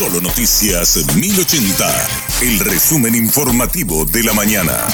Solo Noticias 1080, el resumen informativo de la mañana.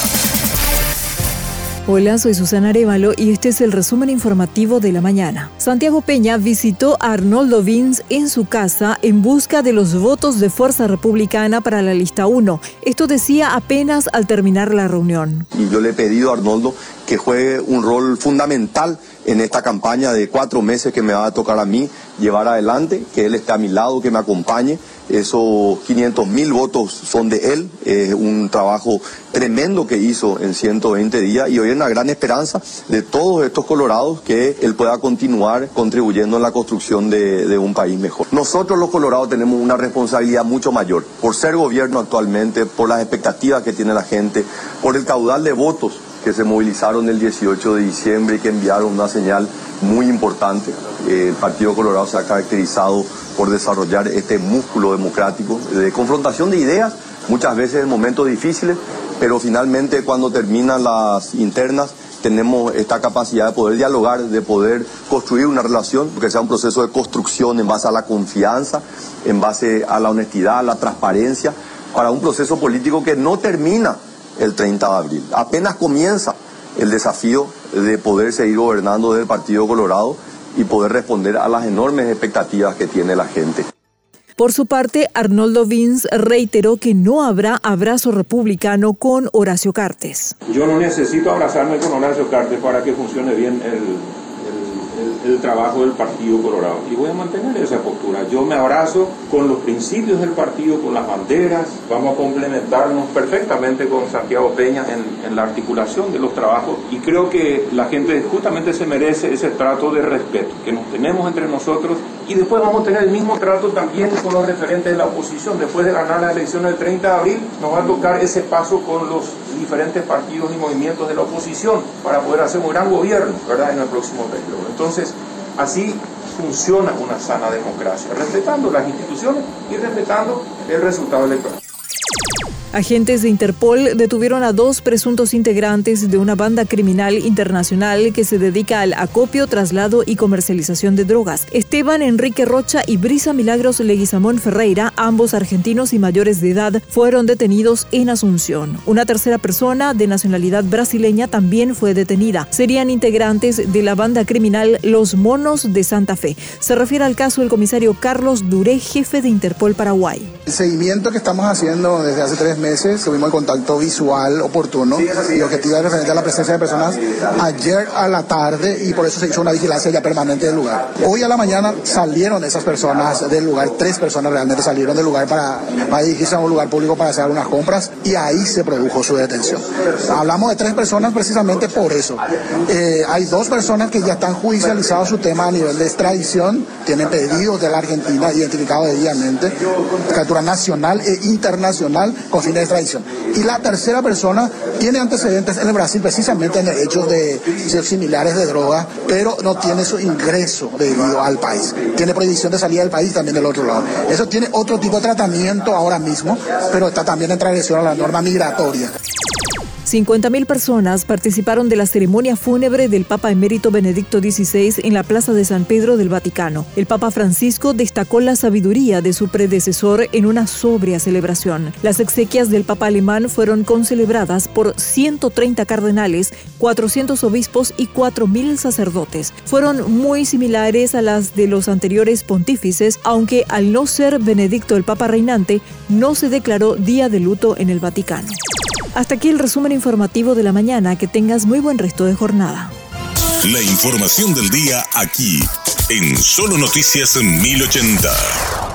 Hola, soy Susana Arevalo y este es el resumen informativo de la mañana. Santiago Peña visitó a Arnoldo Vins en su casa en busca de los votos de Fuerza Republicana para la lista 1. Esto decía apenas al terminar la reunión. Y yo le he pedido a Arnoldo que juegue un rol fundamental en esta campaña de cuatro meses que me va a tocar a mí llevar adelante, que él esté a mi lado, que me acompañe. Esos 500 mil votos son de él, es un trabajo tremendo que hizo en 120 días y hoy es una gran esperanza de todos estos colorados que él pueda continuar contribuyendo en la construcción de, de un país mejor. Nosotros los colorados tenemos una responsabilidad mucho mayor por ser gobierno actualmente, por las expectativas que tiene la gente, por el caudal de votos que se movilizaron el 18 de diciembre y que enviaron una señal muy importante. el Partido Colorado se ha caracterizado por desarrollar este músculo democrático de confrontación de ideas, muchas veces en momentos difíciles, pero finalmente cuando terminan las internas tenemos esta capacidad de poder dialogar, de poder construir una relación, que sea un proceso de construcción en base a la confianza, en base a la honestidad, a la transparencia, para un proceso político que no termina el 30 de abril. Apenas comienza el desafío de poder seguir gobernando desde el Partido Colorado y poder responder a las enormes expectativas que tiene la gente. Por su parte, Arnoldo Vins reiteró que no habrá abrazo republicano con Horacio Cartes. Yo no necesito abrazarme con Horacio Cartes para que funcione bien el, el, trabajo del Partido Colorado. Y voy a mantener esa postura. Yo me abrazo con los principios del partido, con las banderas. Vamos a complementarnos perfectamente con Santiago Peña en, en la articulación de los trabajos. Y creo que la gente justamente se merece ese trato de respeto que nos tenemos entre nosotros. Y después vamos a tener el mismo trato también con los referentes de la oposición. Después de ganar la elección del 30 de abril, nos va a tocar ese paso con los diferentes partidos y movimientos de la oposición para poder hacer un gran gobierno ¿verdad? en el próximo periodo. Entonces, así funciona una sana democracia, respetando las instituciones y respetando el resultado electoral. Agentes de Interpol detuvieron a dos presuntos integrantes de una banda criminal internacional que se dedica al acopio, traslado y comercialización de drogas. Esteban Enrique Rocha y Brisa Milagros Leguizamón Ferreira, ambos argentinos y mayores de edad, fueron detenidos en Asunción. Una tercera persona de nacionalidad brasileña también fue detenida. Serían integrantes de la banda criminal Los Monos de Santa Fe. Se refiere al caso del comisario Carlos Duré, jefe de Interpol Paraguay. El seguimiento que estamos haciendo desde hace tres meses meses tuvimos el contacto visual oportuno y objetivo referente a la presencia de personas ayer a la tarde y por eso se hizo una vigilancia ya permanente del lugar. Hoy a la mañana salieron esas personas del lugar, tres personas realmente salieron del lugar para, para dirigirse a un lugar público para hacer algunas compras y ahí se produjo su detención. Hablamos de tres personas precisamente por eso. Eh, hay dos personas que ya están judicializados su tema a nivel de extradición, tienen pedidos de la Argentina identificados debidamente, captura nacional e internacional con de extradición. Y la tercera persona tiene antecedentes en el Brasil precisamente en hechos de similares de droga, pero no tiene su ingreso debido al país. Tiene prohibición de salida del país también del otro lado. Eso tiene otro tipo de tratamiento ahora mismo, pero está también en transgresión a la norma migratoria. 50.000 personas participaron de la ceremonia fúnebre del Papa emérito Benedicto XVI en la Plaza de San Pedro del Vaticano. El Papa Francisco destacó la sabiduría de su predecesor en una sobria celebración. Las exequias del Papa alemán fueron concelebradas por 130 cardenales, 400 obispos y 4.000 sacerdotes. Fueron muy similares a las de los anteriores pontífices, aunque al no ser Benedicto el Papa reinante, no se declaró día de luto en el Vaticano. Hasta aquí el resumen informativo de la mañana. Que tengas muy buen resto de jornada. La información del día aquí, en Solo Noticias 1080.